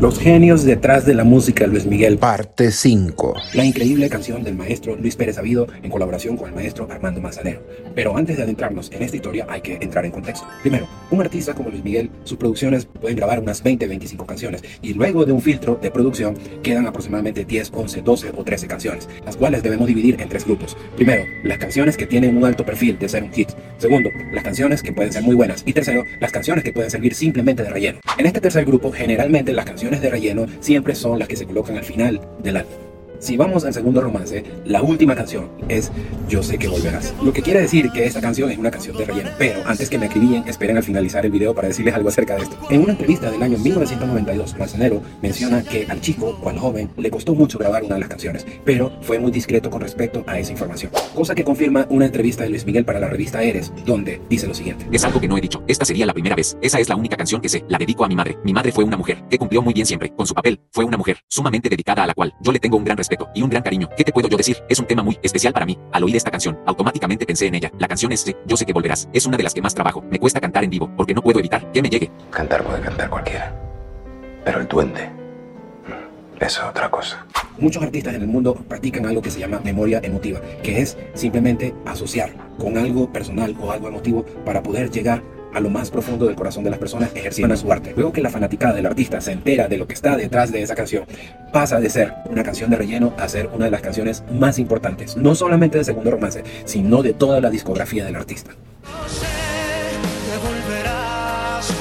Los genios detrás de la música Luis Miguel. Parte 5. La increíble canción del maestro Luis Pérez Avido en colaboración con el maestro Armando Manzanero. Pero antes de adentrarnos en esta historia hay que entrar en contexto. Primero, un artista como Luis Miguel, sus producciones pueden grabar unas 20, 25 canciones y luego de un filtro de producción quedan aproximadamente 10, 11, 12 o 13 canciones, las cuales debemos dividir en tres grupos. Primero, las canciones que tienen un alto perfil de ser un hit. Segundo, las canciones que pueden ser muy buenas. Y tercero, las canciones que pueden servir simplemente de relleno. En este tercer grupo, generalmente las canciones de relleno siempre son las que se colocan al final del álbum. Si vamos al segundo romance, la última canción es Yo sé que volverás. Lo que quiere decir que esta canción es una canción de relleno. Pero antes que me acribillen, esperen al finalizar el video para decirles algo acerca de esto. En una entrevista del año 1992, Manzanero menciona que al chico o al joven le costó mucho grabar una de las canciones, pero fue muy discreto con respecto a esa información. Cosa que confirma una entrevista de Luis Miguel para la revista Eres, donde dice lo siguiente. Es algo que no he dicho. Esta sería la primera vez. Esa es la única canción que sé. La dedico a mi madre. Mi madre fue una mujer que cumplió muy bien siempre con su papel. Fue una mujer sumamente dedicada a la cual yo le tengo un gran respeto y un gran cariño. ¿Qué te puedo yo decir? Es un tema muy especial para mí. Al oír esta canción, automáticamente pensé en ella. La canción es Yo sé que volverás. Es una de las que más trabajo. Me cuesta cantar en vivo porque no puedo evitar que me llegue. Cantar puede cantar cualquiera. Pero el duende. mm, Eso es otra cosa. Muchos artistas en el mundo practican algo que se llama memoria emotiva, que es simplemente asociar con algo personal o algo emotivo para poder llegar a lo más profundo del corazón de las personas ejerciendo su arte. Luego que la fanaticada del artista se entera de lo que está detrás de esa canción, pasa de ser una canción de relleno a ser una de las canciones más importantes, no solamente de segundo romance, sino de toda la discografía del artista. sé que volverás